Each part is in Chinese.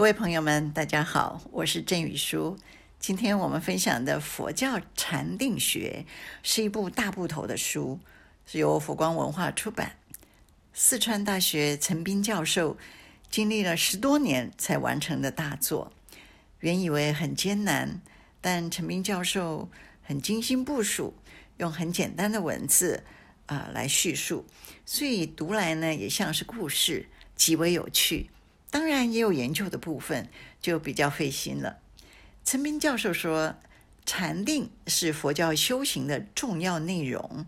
各位朋友们，大家好，我是郑宇书。今天我们分享的《佛教禅定学》是一部大部头的书，是由佛光文化出版。四川大学陈彬教授经历了十多年才完成的大作，原以为很艰难，但陈彬教授很精心部署，用很简单的文字啊、来叙述，所以读来呢也像是故事，极为有趣。当然也有研究的部分，就比较费心了。陈彬教授说，禅定是佛教修行的重要内容。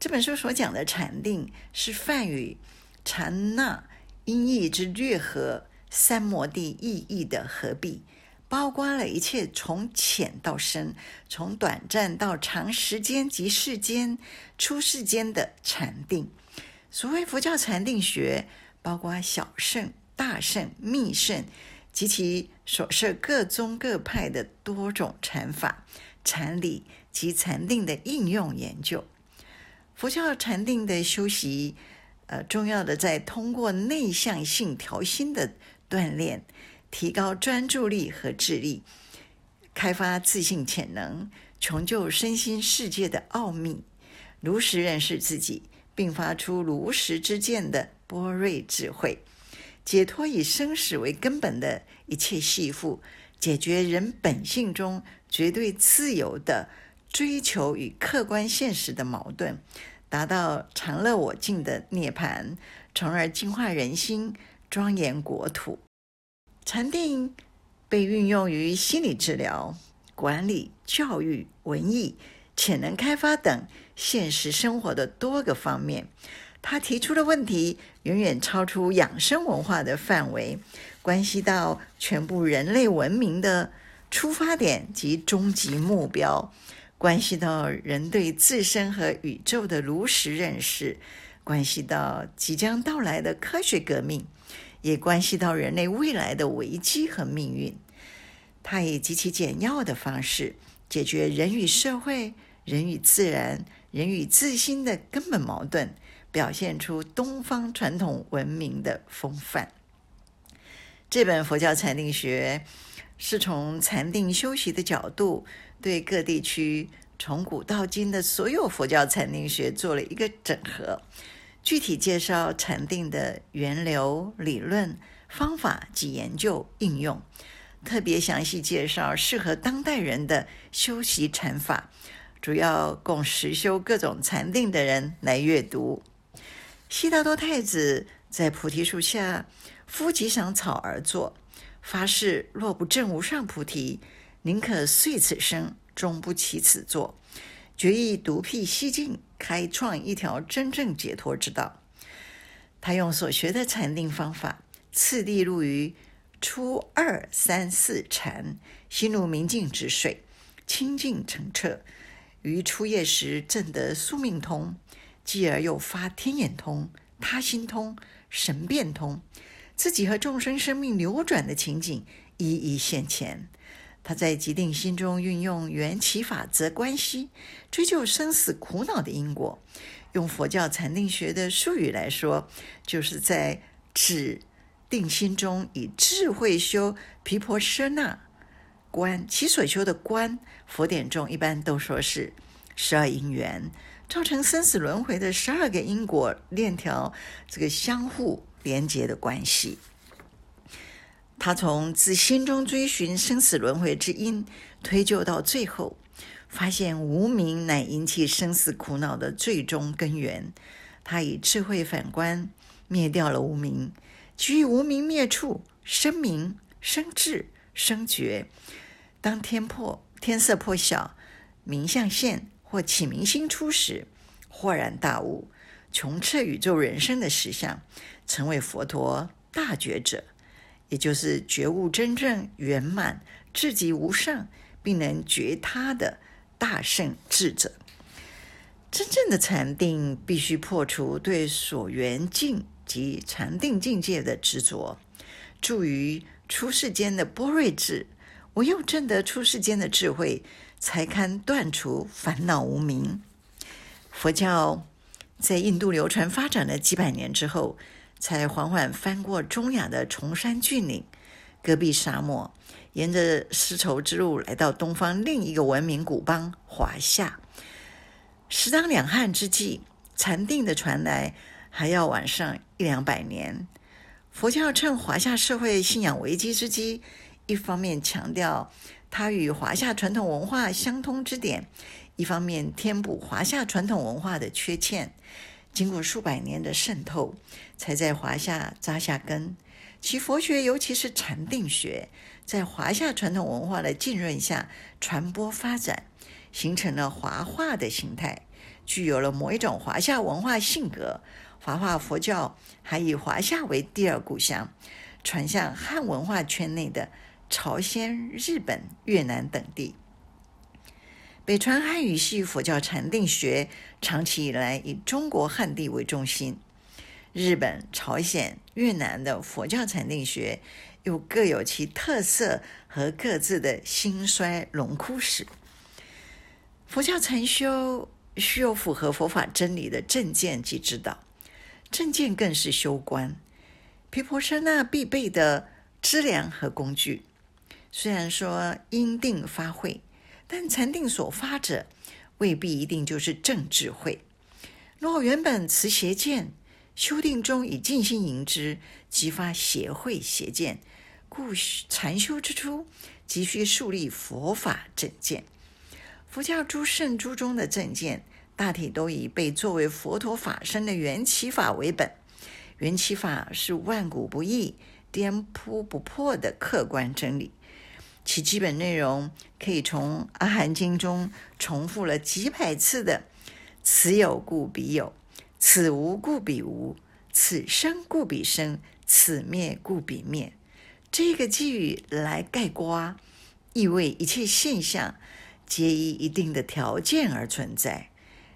这本书所讲的禅定是梵语禅那音译之略合，三摩地意义的合璧，包括了一切从浅到深，从短暂到长时间及世间出世间的禅定。所谓佛教禅定学，包括小圣。大圣、密圣及其所设各宗各派的多种禅法、禅理及禅定的应用研究。佛教禅定的修习，呃，重要的在通过内向性调心的锻炼，提高专注力和智力，开发自信潜能，穷究身心世界的奥秘，如实认识自己，并发出如实之见的般若智慧。解脱以生死为根本的一切系缚，解决人本性中绝对自由的追求与客观现实的矛盾，达到常乐我净的涅槃，从而净化人心，庄严国土。禅定被运用于心理治疗、管理、教育、文艺、潜能开发等现实生活的多个方面。他提出的问题远远超出养生文化的范围，关系到全部人类文明的出发点及终极目标，关系到人对自身和宇宙的如实认识，关系到即将到来的科学革命，也关系到人类未来的危机和命运。他以极其简要的方式解决人与社会、人与自然、人与自心的根本矛盾。表现出东方传统文明的风范。这本佛教禅定学是从禅定修习的角度，对各地区从古到今的所有佛教禅定学做了一个整合，具体介绍禅定的源流、理论、方法及研究应用，特别详细介绍适合当代人的修习禅法，主要供实修各种禅定的人来阅读。悉达多太子在菩提树下敷几裳草而坐，发誓若不证无上菩提，宁可遂此生终不起此座，决意独辟蹊径，开创一条真正解脱之道。他用所学的禅定方法，次第入于初二三四禅，心如明镜止水，清净澄澈。于初夜时证得宿命通。继而又发天眼通、他心通、神变通，自己和众生生命流转的情景一一现前。他在极定心中运用缘起法则关系，追究生死苦恼的因果。用佛教禅定学的术语来说，就是在止定心中以智慧修毗婆舍那观。其所修的观，佛典中一般都说是十二因缘。造成生死轮回的十二个因果链条，这个相互连接的关系。他从自心中追寻生死轮回之因，推究到最后，发现无明乃引起生死苦恼的最终根源。他以智慧反观，灭掉了无明，即于无明灭处生明、生智、生觉。当天破天色破晓，明相现。或启明星出时，豁然大悟，穷彻宇宙人生的实相，成为佛陀大觉者，也就是觉悟真正圆满、至极无上，并能觉他的大圣智者。真正的禅定必须破除对所缘境及禅定境界的执着，住于出世间的般若智，唯有证得出世间的智慧。才堪断除烦恼无明。佛教在印度流传发展了几百年之后，才缓缓翻过中亚的崇山峻岭，戈壁沙漠，沿着丝绸之路来到东方另一个文明古邦华夏。时当两汉之际，禅定的传来还要晚上一两百年。佛教趁华夏社会信仰危机之机，一方面强调它与华夏传统文化相通之点，一方面填补华夏传统文化的缺欠。经过数百年的渗透，才在华夏扎下根。其佛学，尤其是禅定学，在华夏传统文化的浸润下传播发展，形成了华化的形态，具有了某一种华夏文化性格。华化佛教还以华夏为第二故乡，传向汉文化圈内的朝鲜、日本、越南等地。北传汉语系佛教禅定学长期以来以中国汉地为中心，日本、朝鲜、越南的佛教禅定学又各有其特色和各自的兴衰荣枯史。佛教禅修需要符合佛法真理的正见及指导，正见更是修观毗婆舍那必备的资粮和工具。虽然说因定发慧。但禅定所发者，未必一定就是正智慧。若原本持邪见，修定中以静心迎之，即发邪慧邪见。故禅修之初，急需树立佛法正见。佛教诸圣诸中的正见，大体都以被作为佛陀法身的缘起法为本。缘起法是万古不易、颠扑不破的客观真理。其基本内容可以从《阿含经》中重复了几百次的“此有故彼有，此无故彼无，此生故彼生，此灭故彼灭”这个寄语来概括，意味一切现象皆依一定的条件而存在，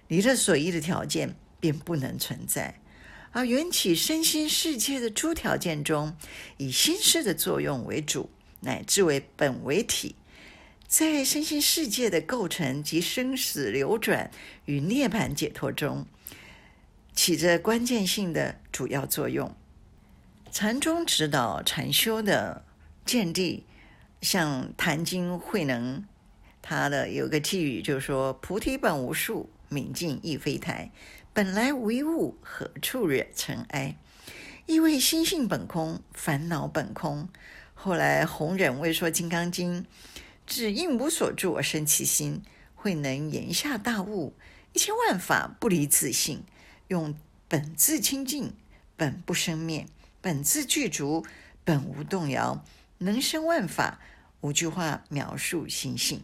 离了所依的条件便不能存在。而缘起身心世界的诸条件中，以心识的作用为主。乃至为本为体，在身心世界的构成及生死流转与涅槃解脱中，起着关键性的主要作用。禅宗指导禅修的见地，像《坛经》慧能，他的有个寄语，就是说：“菩提本无树，明镜亦非台，本来无一物，何处惹尘埃？”意为心性本空，烦恼本空。后来，弘忍为说《金刚经》，只应无所住而生其心，慧能言下大悟：一切万法不离自性，用本自清净、本不生灭、本自具足、本无动摇，能生万法。五句话描述心性。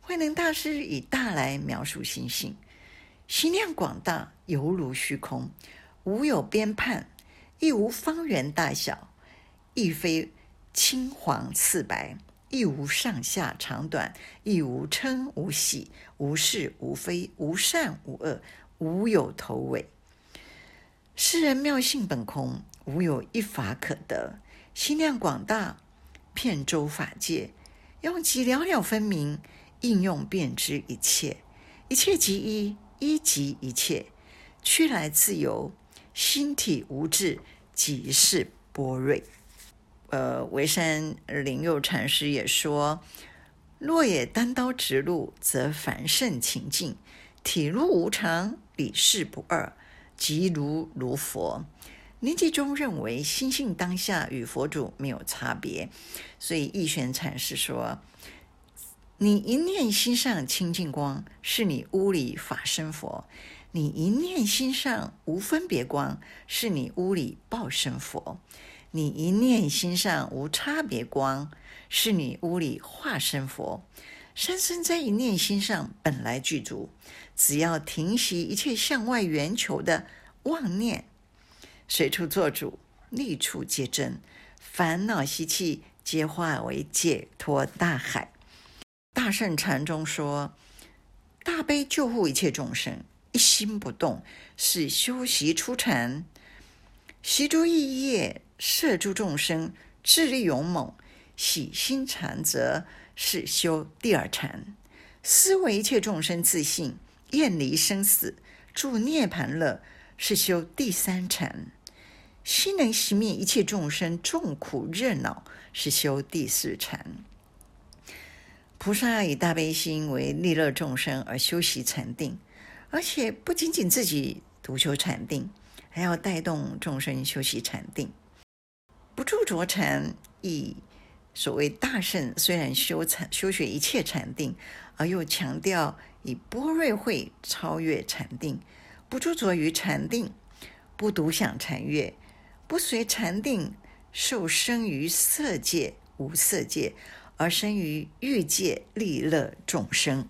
慧能大师以大来描述心性，心量广大，犹如虚空，无有边畔，亦无方圆大小，亦非。青黄赤白，亦无上下长短，亦无嗔无喜，无是无非，无善无恶，无有头尾。世人妙性本空，无有一法可得。心量广大，遍周法界，用即了了分明，应用便知一切。一切即一，一即一切，趋来自由，心体无滞，即是波瑞。呃，沩山灵佑禅师也说：“若也单刀直入，则凡圣情境，体入无常，理事不二，即如如佛。”临济中认为心性当下与佛祖没有差别，所以义玄禅师说：“你一念心上清净光，是你屋里法身佛；你一念心上无分别光，是你屋里报身佛。”你一念心上无差别光，是你屋里化身佛。三身在一念心上本来具足，只要停息一切向外缘求的妄念，随处作主，立处皆真，烦恼习气皆化为解脱大海。大圣禅宗说：大悲救护一切众生，一心不动，是修习出禅，习诸异业。摄诸众生，智力勇猛，喜心禅则是修第二禅；思维一切众生自信，厌离生死，住涅槃乐，是修第三禅；心能熄灭一切众生众苦热恼，是修第四禅。菩萨以大悲心为利乐众生而修习禅定，而且不仅仅自己独修禅定，还要带动众生修习禅定。不住着禅，以所谓大圣，虽然修禅修学一切禅定，而又强调以波瑞慧超越禅定，不著着于禅定，不独享禅悦，不随禅定受生于色界无色界。而生于欲界利乐众生，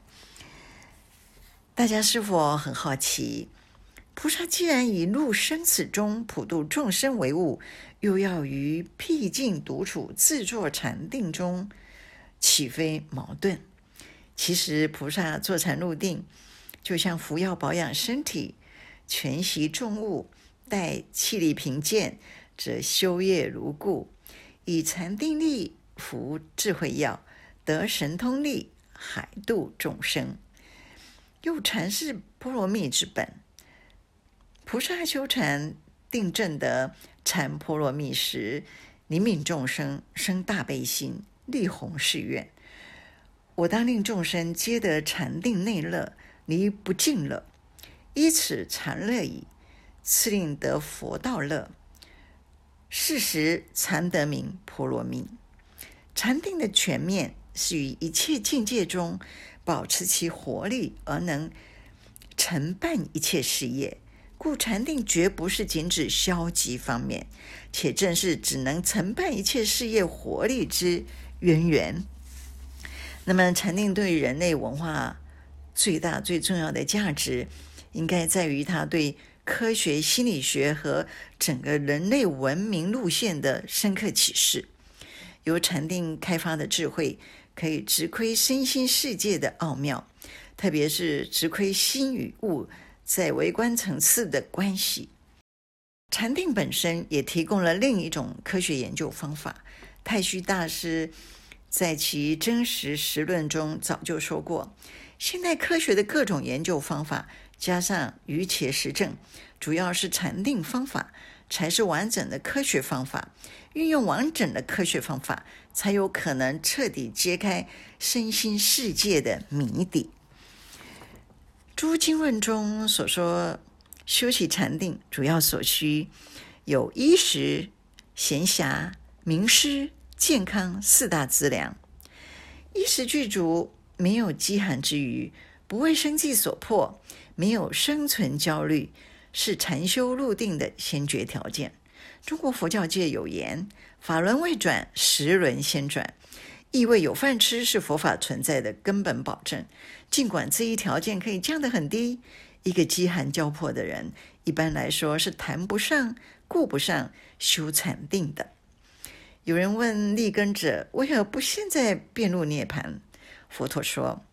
大家是否很好奇？菩萨既然以入生死中普度众生为务，又要于僻静独处自坐禅定中，岂非矛盾？其实菩萨坐禅入定，就像服药保养身体，全息重物，待气力平健，则修业如故。以禅定力。服智慧药，得神通力，海度众生。又禅是波罗蜜之本。菩萨修禅定证得禅波罗蜜时，怜悯众生，生大悲心，力弘誓愿。我当令众生皆得禅定内乐，离不净乐，依此禅乐已，次令得佛道乐。是时禅得名波罗蜜。禅定的全面是于一切境界中保持其活力，而能承办一切事业。故禅定绝不是仅指消极方面，且正是只能承办一切事业活力之渊源。那么，禅定对人类文化最大最重要的价值，应该在于它对科学心理学和整个人类文明路线的深刻启示。由禅定开发的智慧，可以直窥身心世界的奥妙，特别是直窥心与物在微观层次的关系。禅定本身也提供了另一种科学研究方法。太虚大师在其《真实实论》中早就说过，现代科学的各种研究方法加上瑜伽实证，主要是禅定方法。才是完整的科学方法。运用完整的科学方法，才有可能彻底揭开身心世界的谜底。诸经论中所说，修习禅定主要所需有衣食、闲暇、名师、健康四大资粮。衣食具足，没有饥寒之虞，不为生计所迫，没有生存焦虑。是禅修入定的先决条件。中国佛教界有言：“法轮未转，时轮先转。”意味有饭吃是佛法存在的根本保证。尽管这一条件可以降得很低，一个饥寒交迫的人，一般来说是谈不上、顾不上修禅定的。有人问立根者：“为何不现在便入涅槃？”佛陀说：“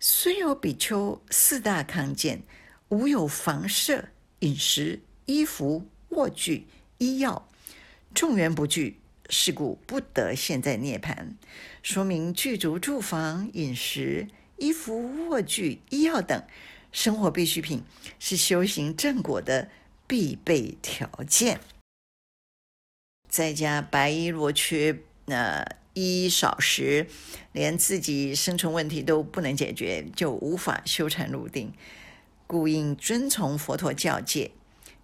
虽有比丘四大康健，无有房舍。”饮食、衣服、卧具、医药，众缘不具，是故不得现在涅槃。说明具足住房、饮食、衣服、卧具、医药等生活必需品，是修行正果的必备条件。在家白衣若缺，呃，衣少食，连自己生存问题都不能解决，就无法修禅入定。故应遵从佛陀教诫，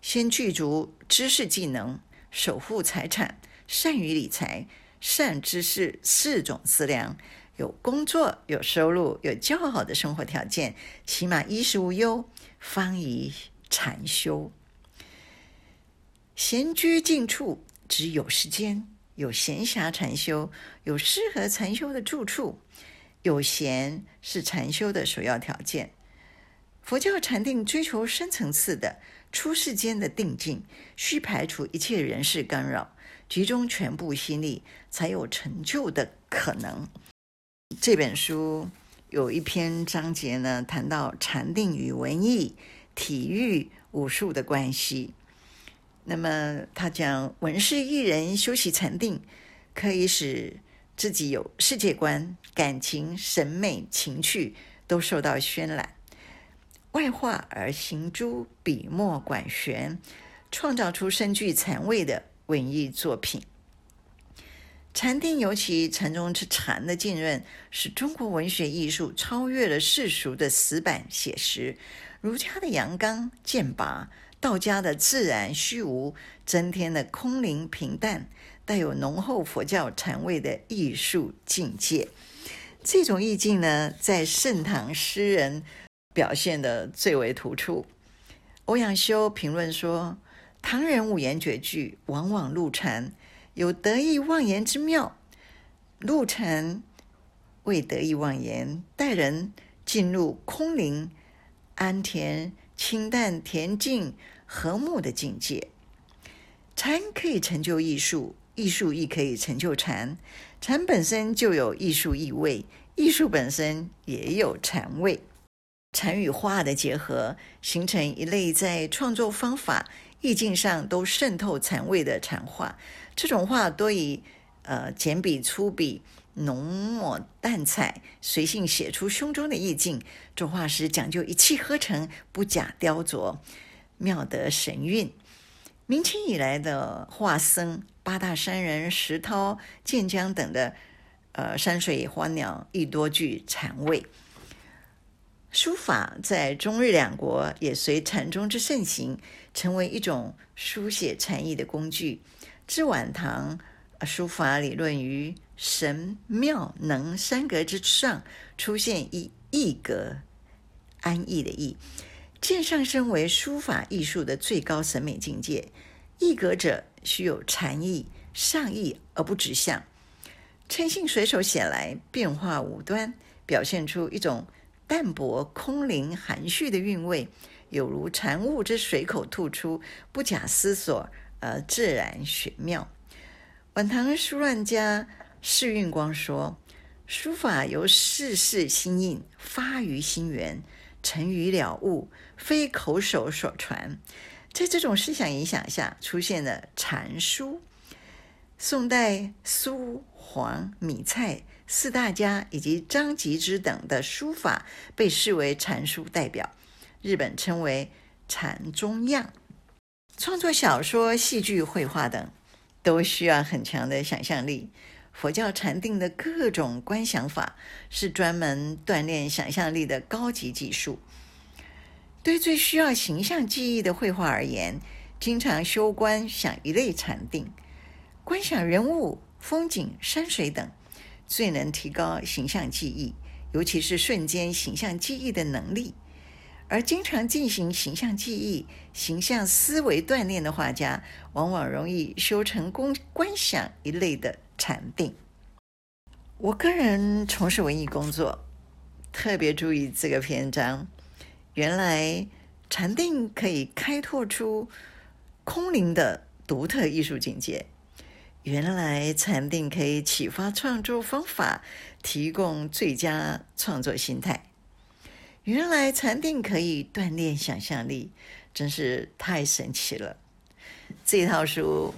先具足知识技能，守护财产，善于理财，善知识四种资粮，有工作，有收入，有较好的生活条件，起码衣食无忧，方宜禅修。闲居静处，指有时间，有闲暇禅修，有适合禅修的住处，有闲是禅修的首要条件。佛教禅定追求深层次的出世间的定境，需排除一切人事干扰，集中全部心力，才有成就的可能。这本书有一篇章节呢，谈到禅定与文艺、体育、武术的关系。那么他讲，文士艺人修习禅定，可以使自己有世界观、感情、审美、情趣都受到渲染。外化而行诸笔墨管弦，创造出深具禅味的文艺作品。禅定，尤其禅宗之禅的浸润，使中国文学艺术超越了世俗的死板写实，儒家的阳刚剑拔，道家的自然虚无，增添了空灵平淡，带有浓厚佛教禅味的艺术境界。这种意境呢，在盛唐诗人表现得最为突出。欧阳修评论说：“唐人五言绝句，往往入禅。”有得意忘言之妙，入禅为得意忘言，带人进入空灵、安恬、清淡、恬静、和睦的境界。禅可以成就艺术，艺术亦可以成就禅。禅本身就有艺术意味，艺术本身也有禅味。禅与画的结合，形成一类在创作方法、意境上都渗透禅味的禅画。这种画多以呃简笔粗笔、浓墨淡彩，随性写出胸中的意境。作画时讲究一气呵成，不假雕琢，妙得神韵。明清以来的画僧八大山人石涛、建江等的呃山水花鸟，亦多具禅味。书法在中日两国也随禅宗之盛行，成为一种书写禅意的工具。至晚唐，书法理论于神妙能三格之上，出现一逸格，安逸的逸，渐上升为书法艺术的最高审美境界。逸格者，须有禅意，上意而不直向，趁兴随手写来，变化无端，表现出一种淡泊空灵含蓄的韵味，有如禅悟之随口吐出，不假思索。而自然玄妙。晚唐书乱家释运光说：“书法由世事心印，发于心源，成于了悟，非口手所传。”在这种思想影响下，出现了禅书。宋代苏黄米蔡四大家以及张吉之等的书法被视为禅书代表，日本称为禅宗样。创作小说、戏剧、绘画等，都需要很强的想象力。佛教禅定的各种观想法，是专门锻炼想象力的高级技术。对最需要形象记忆的绘画而言，经常修观想一类禅定，观想人物、风景、山水等，最能提高形象记忆，尤其是瞬间形象记忆的能力。而经常进行形象记忆、形象思维锻炼的画家，往往容易修成功观想一类的禅定。我个人从事文艺工作，特别注意这个篇章。原来禅定可以开拓出空灵的独特艺术境界。原来禅定可以启发创作方法，提供最佳创作心态。原来禅定可以锻炼想象力，真是太神奇了。这套书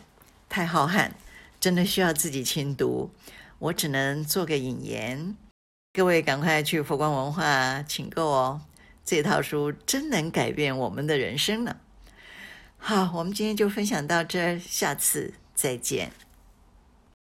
太浩瀚，真的需要自己亲读。我只能做个引言，各位赶快去佛光文化请购哦。这套书真能改变我们的人生呢。好，我们今天就分享到这儿，下次再见。